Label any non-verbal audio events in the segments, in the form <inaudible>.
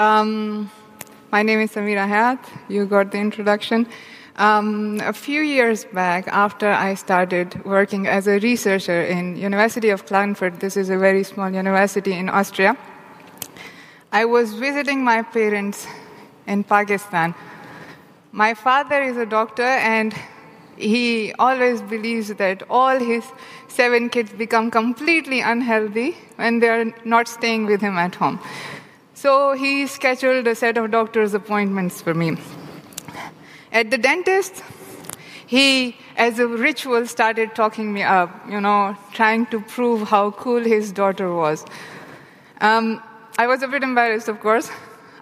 Um, my name is Samira Hayat. You got the introduction. Um, a few years back, after I started working as a researcher in University of Klagenfurt, this is a very small university in Austria, I was visiting my parents in Pakistan. My father is a doctor, and he always believes that all his seven kids become completely unhealthy when they are not staying with him at home. So he scheduled a set of doctor's appointments for me. At the dentist, he, as a ritual, started talking me up, you know, trying to prove how cool his daughter was. Um, I was a bit embarrassed, of course.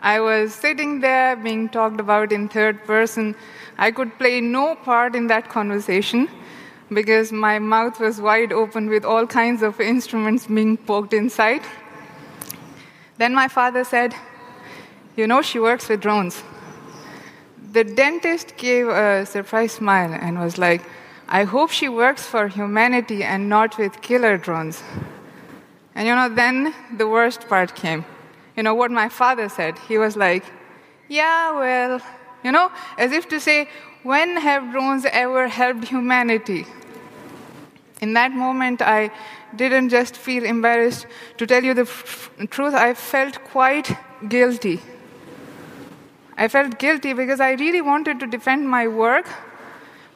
I was sitting there being talked about in third person. I could play no part in that conversation because my mouth was wide open with all kinds of instruments being poked inside. Then my father said, You know, she works with drones. The dentist gave a surprised smile and was like, I hope she works for humanity and not with killer drones. And you know, then the worst part came. You know what my father said? He was like, Yeah, well, you know, as if to say, when have drones ever helped humanity? In that moment, I didn't just feel embarrassed. To tell you the f- truth, I felt quite guilty. I felt guilty because I really wanted to defend my work,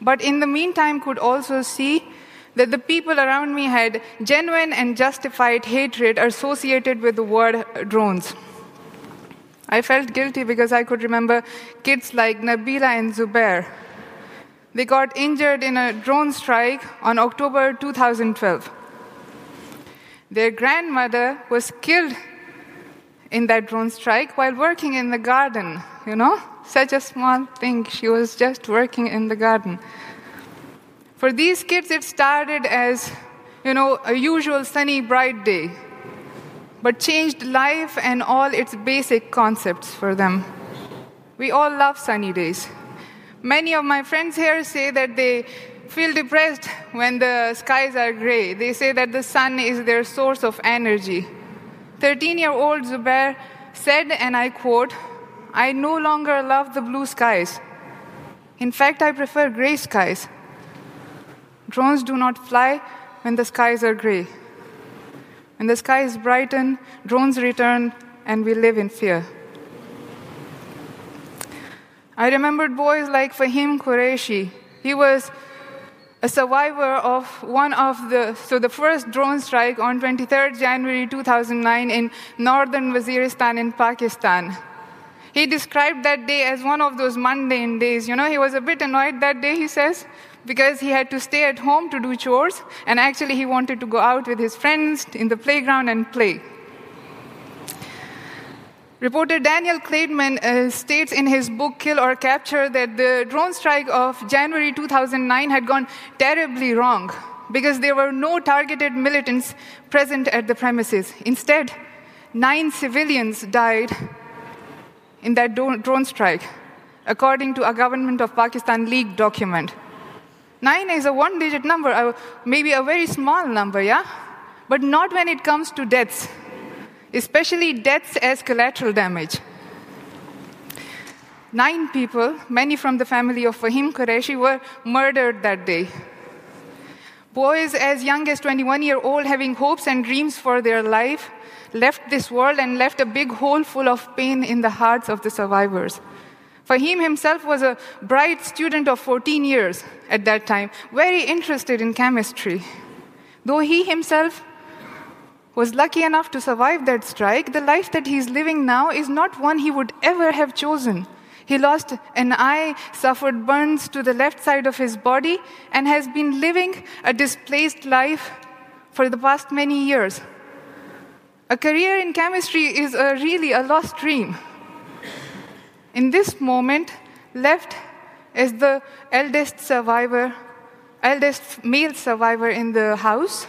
but in the meantime, could also see that the people around me had genuine and justified hatred associated with the word drones. I felt guilty because I could remember kids like Nabila and Zubair. They got injured in a drone strike on October 2012. Their grandmother was killed in that drone strike while working in the garden, you know? Such a small thing. She was just working in the garden. For these kids, it started as, you know, a usual sunny, bright day, but changed life and all its basic concepts for them. We all love sunny days. Many of my friends here say that they feel depressed when the skies are gray. They say that the sun is their source of energy. 13 year old Zubair said, and I quote, I no longer love the blue skies. In fact, I prefer gray skies. Drones do not fly when the skies are gray. When the skies brighten, drones return, and we live in fear. I remembered boys like Fahim Qureshi. He was a survivor of one of the so the first drone strike on 23rd January 2009 in northern Waziristan in Pakistan. He described that day as one of those mundane days. You know, he was a bit annoyed that day, he says, because he had to stay at home to do chores, and actually he wanted to go out with his friends in the playground and play. Reporter Daniel Klaidman uh, states in his book Kill or Capture that the drone strike of January 2009 had gone terribly wrong because there were no targeted militants present at the premises. Instead, nine civilians died in that drone strike, according to a government of Pakistan leaked document. Nine is a one digit number, maybe a very small number, yeah? But not when it comes to deaths especially deaths as collateral damage. Nine people, many from the family of Fahim Qureshi, were murdered that day. Boys as young as 21 year old having hopes and dreams for their life left this world and left a big hole full of pain in the hearts of the survivors. Fahim himself was a bright student of 14 years at that time, very interested in chemistry. Though he himself was lucky enough to survive that strike, the life that he's living now is not one he would ever have chosen. He lost an eye, suffered burns to the left side of his body, and has been living a displaced life for the past many years. A career in chemistry is a really a lost dream. In this moment, left is the eldest survivor, eldest male survivor in the house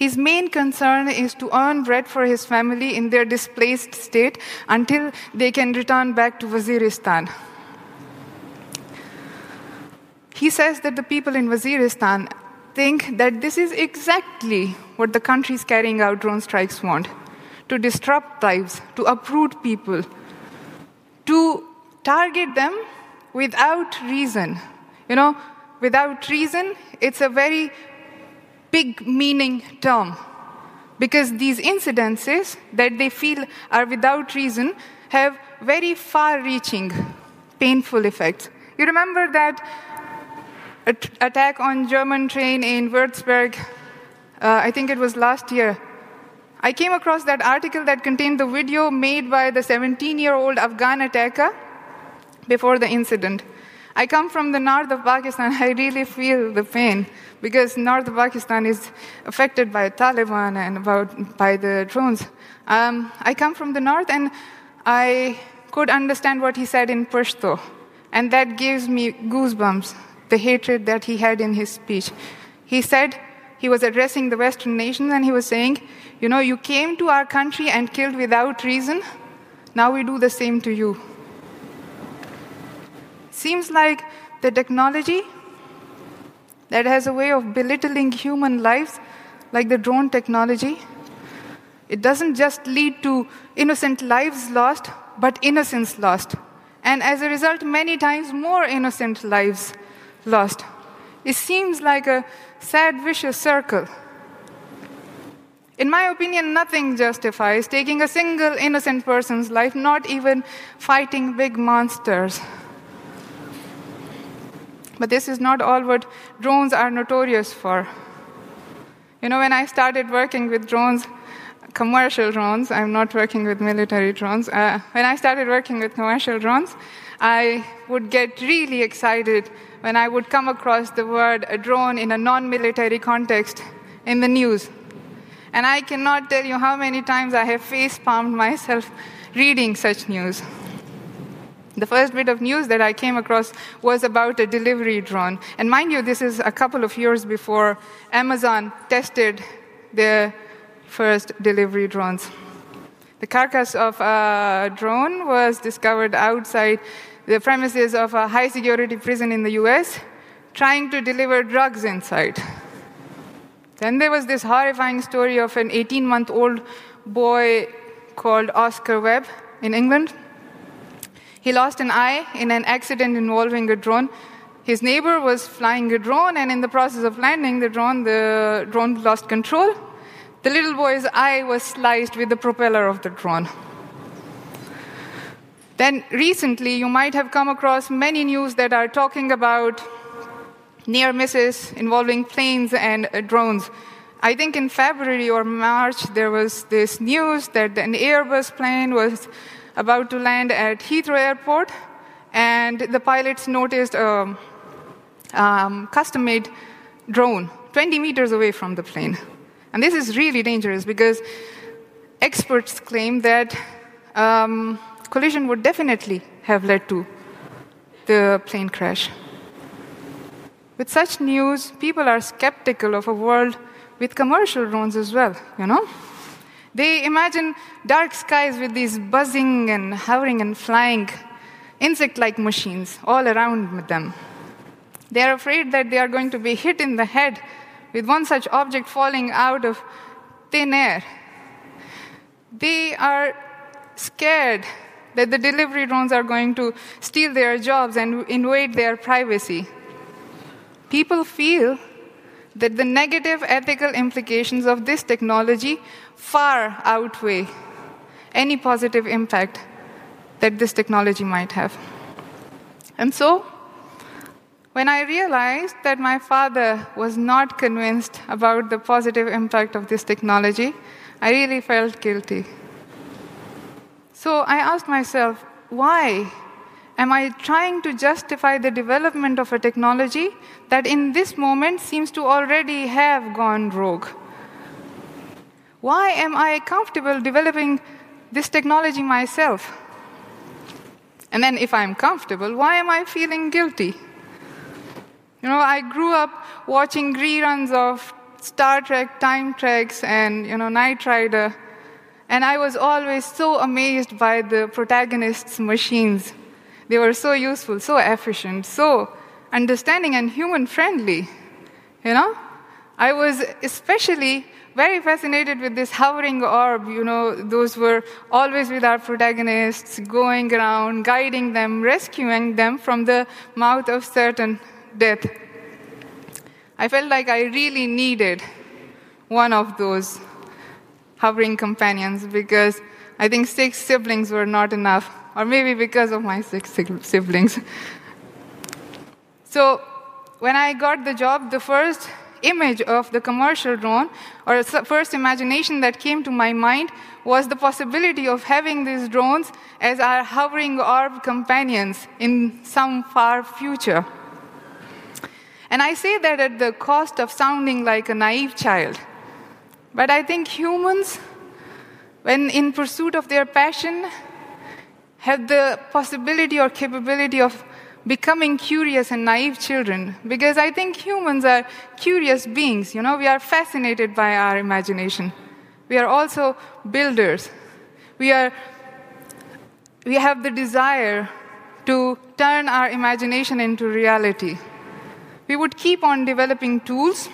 his main concern is to earn bread for his family in their displaced state until they can return back to Waziristan. He says that the people in Waziristan think that this is exactly what the countries carrying out drone strikes want to disrupt lives, to uproot people, to target them without reason. You know, without reason, it's a very big meaning term because these incidences that they feel are without reason have very far reaching, painful effects. You remember that attack on German train in Würzburg, uh, I think it was last year. I came across that article that contained the video made by the 17 year old Afghan attacker before the incident. I come from the north of Pakistan. <laughs> I really feel the pain because north of Pakistan is affected by Taliban and about, by the drones. Um, I come from the north and I could understand what he said in Pashto. And that gives me goosebumps, the hatred that he had in his speech. He said he was addressing the Western nations and he was saying, You know, you came to our country and killed without reason. Now we do the same to you. Seems like the technology that has a way of belittling human lives, like the drone technology, it doesn't just lead to innocent lives lost, but innocence lost. And as a result, many times more innocent lives lost. It seems like a sad, vicious circle. In my opinion, nothing justifies taking a single innocent person's life, not even fighting big monsters. But this is not all what drones are notorious for. You know, when I started working with drones, commercial drones, I'm not working with military drones. Uh, when I started working with commercial drones, I would get really excited when I would come across the word a drone in a non military context in the news. And I cannot tell you how many times I have face palmed myself reading such news. The first bit of news that I came across was about a delivery drone. And mind you, this is a couple of years before Amazon tested their first delivery drones. The carcass of a drone was discovered outside the premises of a high security prison in the US, trying to deliver drugs inside. Then there was this horrifying story of an 18 month old boy called Oscar Webb in England he lost an eye in an accident involving a drone. His neighbor was flying a drone, and in the process of landing the drone, the drone lost control. The little boy's eye was sliced with the propeller of the drone. Then, recently, you might have come across many news that are talking about near misses involving planes and uh, drones. I think in February or March, there was this news that an Airbus plane was about to land at Heathrow Airport, and the pilots noticed a um, custom made drone 20 meters away from the plane. And this is really dangerous because experts claim that um, collision would definitely have led to the plane crash. With such news, people are skeptical of a world with commercial drones as well, you know? They imagine dark skies with these buzzing and hovering and flying insect like machines all around them. They are afraid that they are going to be hit in the head with one such object falling out of thin air. They are scared that the delivery drones are going to steal their jobs and invade their privacy. People feel that the negative ethical implications of this technology far outweigh any positive impact that this technology might have. And so, when I realized that my father was not convinced about the positive impact of this technology, I really felt guilty. So I asked myself, why am I trying to justify the development of a technology that in this moment seems to already have gone rogue? Why am I comfortable developing this technology myself? And then, if I'm comfortable, why am I feeling guilty? You know, I grew up watching reruns of Star Trek, Time Trax, and, you know, Knight Rider, and I was always so amazed by the protagonists' machines. They were so useful, so efficient, so understanding and human friendly. You know? I was especially very fascinated with this hovering orb. You know, those were always with our protagonists, going around, guiding them, rescuing them from the mouth of certain death. I felt like I really needed one of those hovering companions because I think six siblings were not enough, or maybe because of my six siblings. So, when I got the job, the first image of the commercial drone, or first imagination that came to my mind, was the possibility of having these drones as our hovering orb companions in some far future. And I say that at the cost of sounding like a naive child. But I think humans, when in pursuit of their passion, have the possibility or capability of becoming curious and naive children because I think humans are curious beings. You know, we are fascinated by our imagination. We are also builders. We, are, we have the desire to turn our imagination into reality. We would keep on developing tools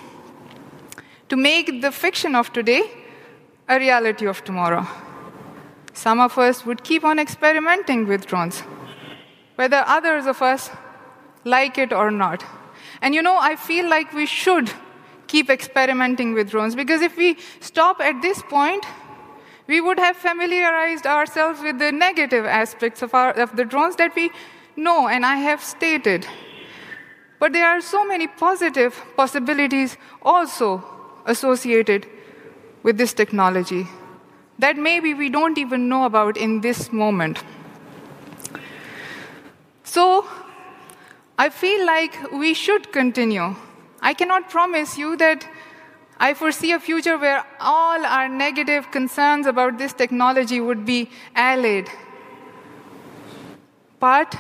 to make the fiction of today a reality of tomorrow. Some of us would keep on experimenting with drones whether others of us like it or not. And you know, I feel like we should keep experimenting with drones because if we stop at this point, we would have familiarized ourselves with the negative aspects of, our, of the drones that we know and I have stated. But there are so many positive possibilities also associated with this technology that maybe we don't even know about in this moment. So I feel like we should continue. I cannot promise you that I foresee a future where all our negative concerns about this technology would be allayed. But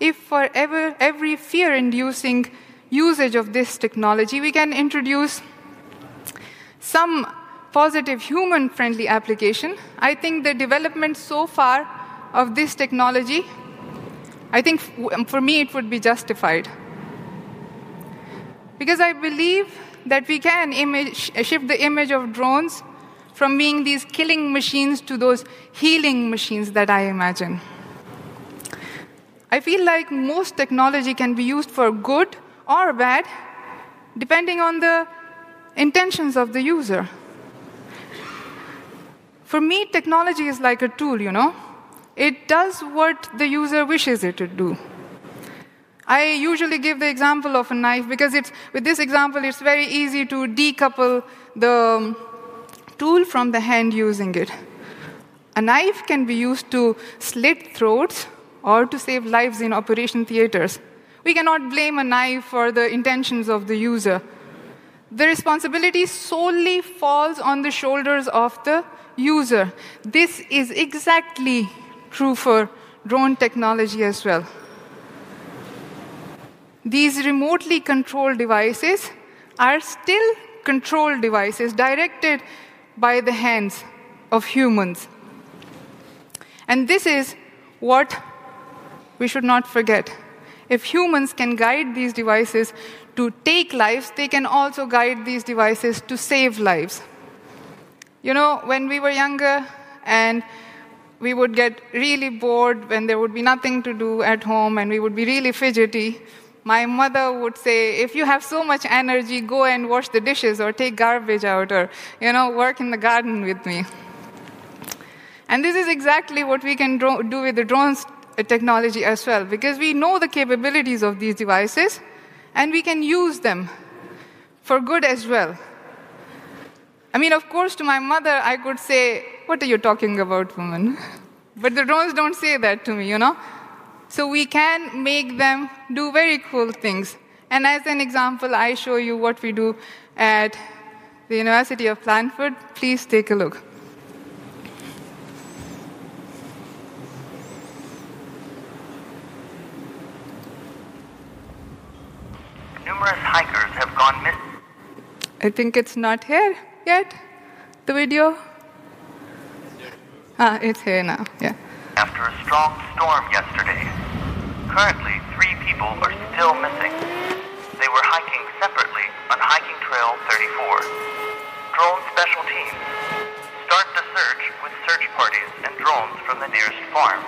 if for ever, every fear inducing usage of this technology, we can introduce some positive human friendly application, I think the development so far of this technology I think for me it would be justified. Because I believe that we can image, uh, shift the image of drones from being these killing machines to those healing machines that I imagine. I feel like most technology can be used for good or bad, depending on the intentions of the user. For me, technology is like a tool, you know. It does what the user wishes it to do. I usually give the example of a knife because it's, with this example, it's very easy to decouple the um, tool from the hand using it. A knife can be used to slit throats or to save lives in operation theaters. We cannot blame a knife for the intentions of the user. The responsibility solely falls on the shoulders of the user. This is exactly true for drone technology as well. These remotely controlled devices are still controlled devices directed by the hands of humans. And this is what we should not forget. If humans can guide these devices to take lives, they can also guide these devices to save lives. You know, when we were younger and we would get really bored when there would be nothing to do at home and we would be really fidgety. My mother would say, if you have so much energy, go and wash the dishes or take garbage out or, you know, work in the garden with me. And this is exactly what we can do with the drones uh, technology as well, because we know the capabilities of these devices and we can use them for good as well. I mean, of course, to my mother, I could say, What are you talking about, woman? But the drones don't say that to me, you know? So we can make them do very cool things. And as an example, I show you what we do at the University of Klagenfurt. Please take a look. Numerous hikers have gone missing. I think it's not here yet? The video? <laughs> Ah, it's here now, yeah. After a strong storm yesterday. Currently, three people are still missing. They were hiking separately on hiking trail 34. Drone special team. Start the search with search parties and drones from the nearest farm.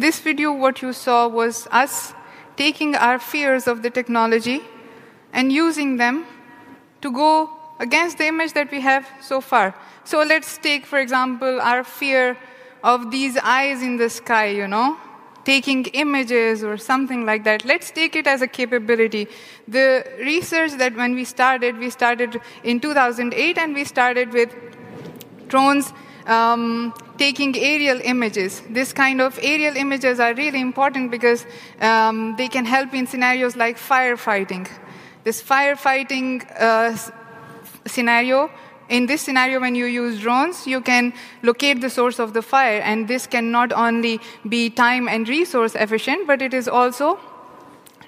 In this video, what you saw was us taking our fears of the technology and using them to go against the image that we have so far. So, let's take, for example, our fear of these eyes in the sky, you know, taking images or something like that. Let's take it as a capability. The research that when we started, we started in 2008 and we started with drones um, taking aerial images. This kind of aerial images are really important because um, they can help in scenarios like firefighting. This firefighting uh, scenario, in this scenario, when you use drones, you can locate the source of the fire, and this can not only be time and resource efficient, but it is also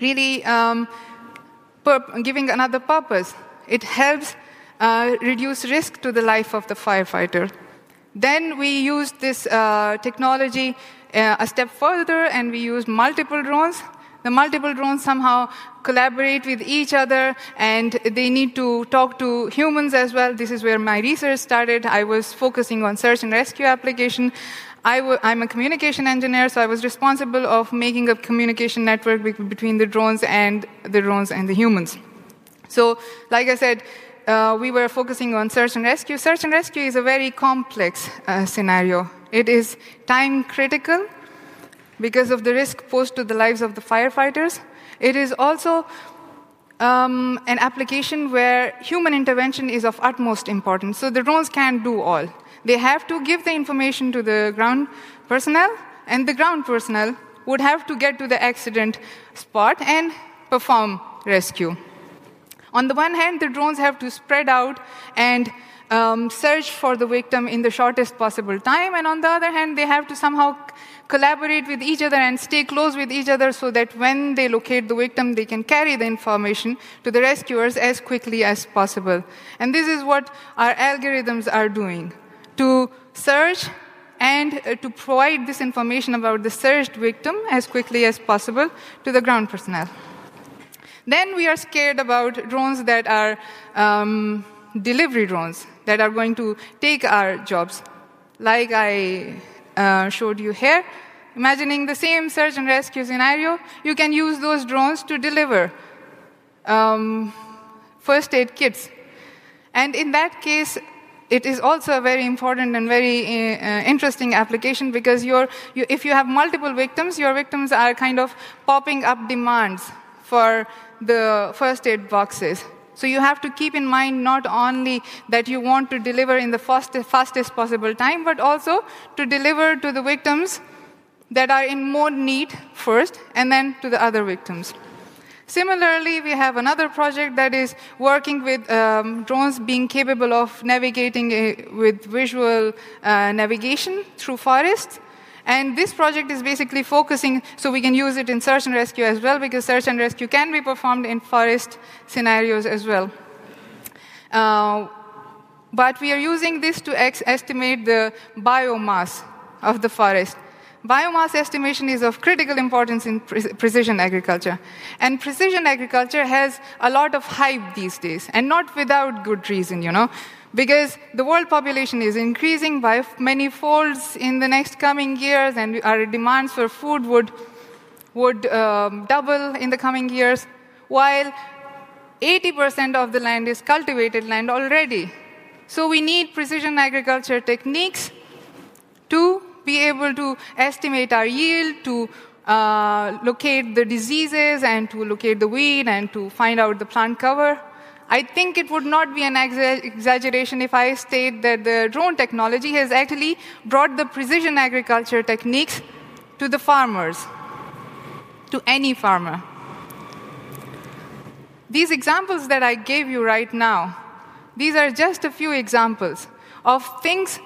really um, giving another purpose. It helps uh, reduce risk to the life of the firefighter. Then we used this uh, technology uh, a step further and we used multiple drones. The multiple drones somehow collaborate with each other and they need to talk to humans as well. This is where my research started. I was focusing on search and rescue application. I w- I'm a communication engineer, so I was responsible of making a communication network be- between the drones and the drones and the humans. So, like I said, uh, we were focusing on search and rescue. Search and rescue is a very complex uh, scenario. It is time critical because of the risk posed to the lives of the firefighters. It is also um, an application where human intervention is of utmost importance. So the drones can't do all. They have to give the information to the ground personnel, and the ground personnel would have to get to the accident spot and perform rescue. On the one hand, the drones have to spread out and um, search for the victim in the shortest possible time, and on the other hand, they have to somehow collaborate with each other and stay close with each other so that when they locate the victim, they can carry the information to the rescuers as quickly as possible. And this is what our algorithms are doing to search and uh, to provide this information about the searched victim as quickly as possible to the ground personnel. Then we are scared about drones that are um, delivery drones that are going to take our jobs. Like I uh, showed you here, imagining the same search and rescue scenario, you can use those drones to deliver um, first aid kits. And in that case, it is also a very important and very uh, uh, interesting application because you, if you have multiple victims, your victims are kind of popping up demands for the first aid boxes. So you have to keep in mind not only that you want to deliver in the fastest, fastest possible time, but also to deliver to the victims that are in more need first, and then to the other victims. Similarly, we have another project that is working with um, drones being capable of navigating a, uh, with visual uh, navigation through forests. And this project is basically focusing, so we can use it in search and rescue as well, because search and rescue can be performed in forest scenarios as well. Uh, but we are using this to estimate the biomass of the forest. Biomass estimation is of critical importance in pre- precision agriculture. And precision agriculture has a lot of hype these days, and not without good reason, you know because the world population is increasing by many folds in the next coming years, and our demands for food would, would um, double in the coming years, while 80% of the land is cultivated land already. So we need precision agriculture techniques to be able to estimate our yield, to uh, locate the diseases, and to locate the weed, and to find out the plant cover. I think it would not be an exaggeration if I state that the drone technology has actually brought the precision agriculture techniques to the farmers, to any farmer. These examples that I gave you right now, these are just a few examples of things,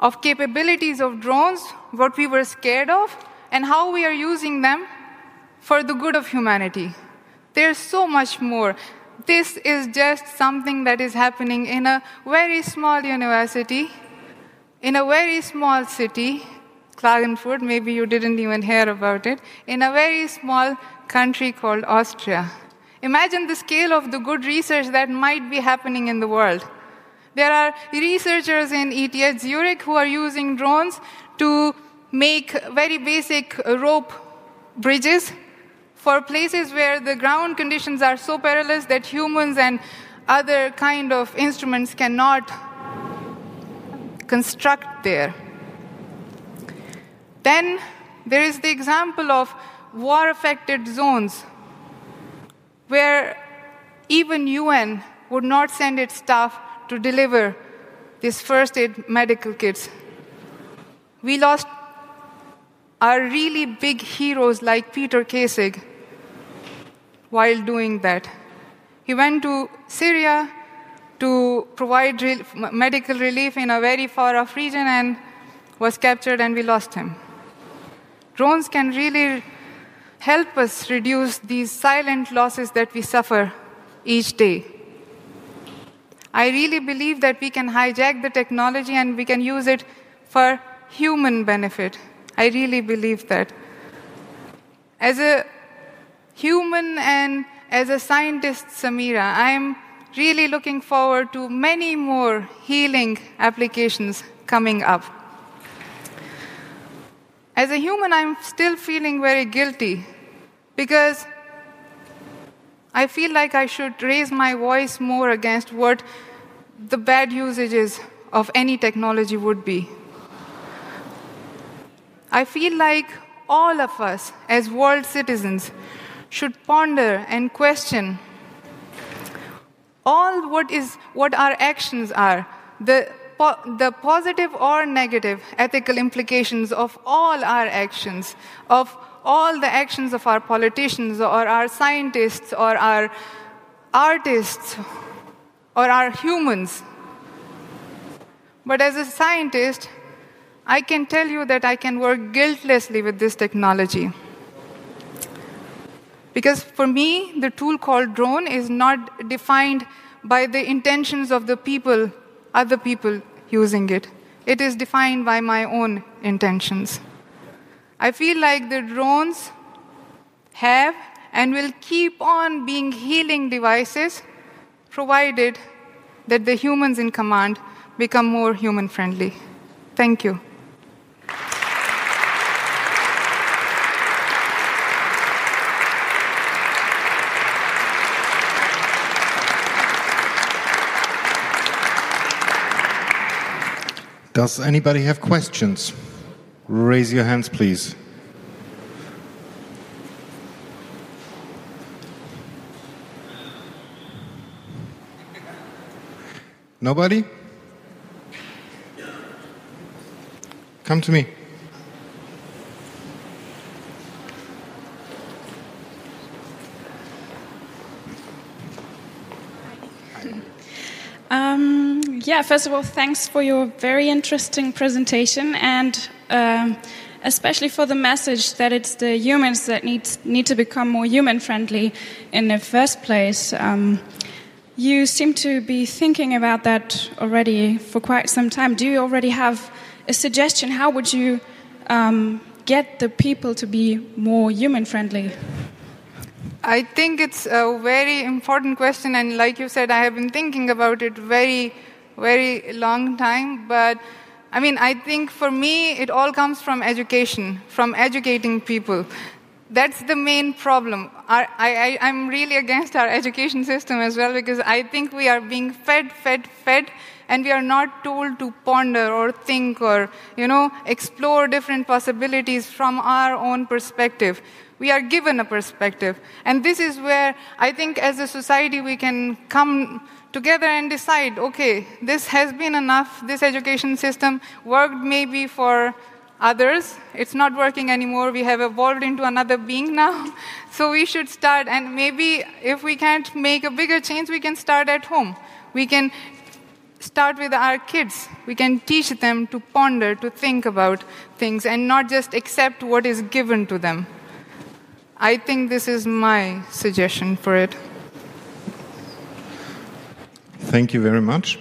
of capabilities of drones, what we were scared of, and how we are using them for the good of humanity. There's so much more this is just something that is happening in a very small university, in a very small city, Klagenfurt, maybe you didn't even hear about it, in a very small country called Austria. Imagine the scale of the good research that might be happening in the world. There are researchers in ETH Zurich who are using drones to make very basic rope bridges for places where the ground conditions are so perilous that humans and other kind of instruments cannot construct there. Then there is the example of war affected zones where even UN would not send its staff to deliver these first aid medical kits. We lost our really big heroes like Peter Kassig while doing that. He went to Syria to provide re- medical relief in a very far off region and was captured, and we lost him. Drones can really help us reduce these silent losses that we suffer each day. I really believe that we can hijack the technology and we can use it for human benefit. I really believe that. As a human and as a scientist, Samira, I'm really looking forward to many more healing applications coming up. As a human, I'm still feeling very guilty because I feel like I should raise my voice more against what the bad usages of any technology would be. I feel like all of us, as world citizens, should ponder and question all what is what our actions are the the positive or negative ethical implications of all our actions of all the actions of our politicians or our scientists or our artists or our humans. But as a scientist i can tell you that i can work guiltlessly with this technology because for me, the tool called drone is not defined by the intentions of the people, other people using it. It is defined by my own intentions. I feel like the drones have and will keep on being healing devices provided that the humans in command become more human friendly. Thank you. Does anybody have questions? Raise your hands, please. Nobody? Come to me. Um, yeah, first of all, thanks for your very interesting presentation and um, especially for the message that it's the humans that need, need to become more human friendly in the first place. Um, you seem to be thinking about that already for quite some time. Do you already have a suggestion? How would you um, get the people to be more human friendly? I think it's a very important question, and like you said, I have been thinking about it very, very long time. But I mean, I think for me, it all comes from education, from educating people. That's the main problem. Our, I, I, I'm really against our education system as well because I think we are being fed, fed, fed, and we are not told to ponder or think or, you know, explore different possibilities from our own perspective. We are given a perspective. And this is where I think as a society we can come together and decide okay, this has been enough, this education system worked maybe for others. It's not working anymore. We have evolved into another being now. <laughs> So we should start, and maybe if we can't make a bigger change, we can start at home. We can start with our kids. We can teach them to ponder, to think about things, and not just accept what is given to them. I think this is my suggestion for it. Thank you very much.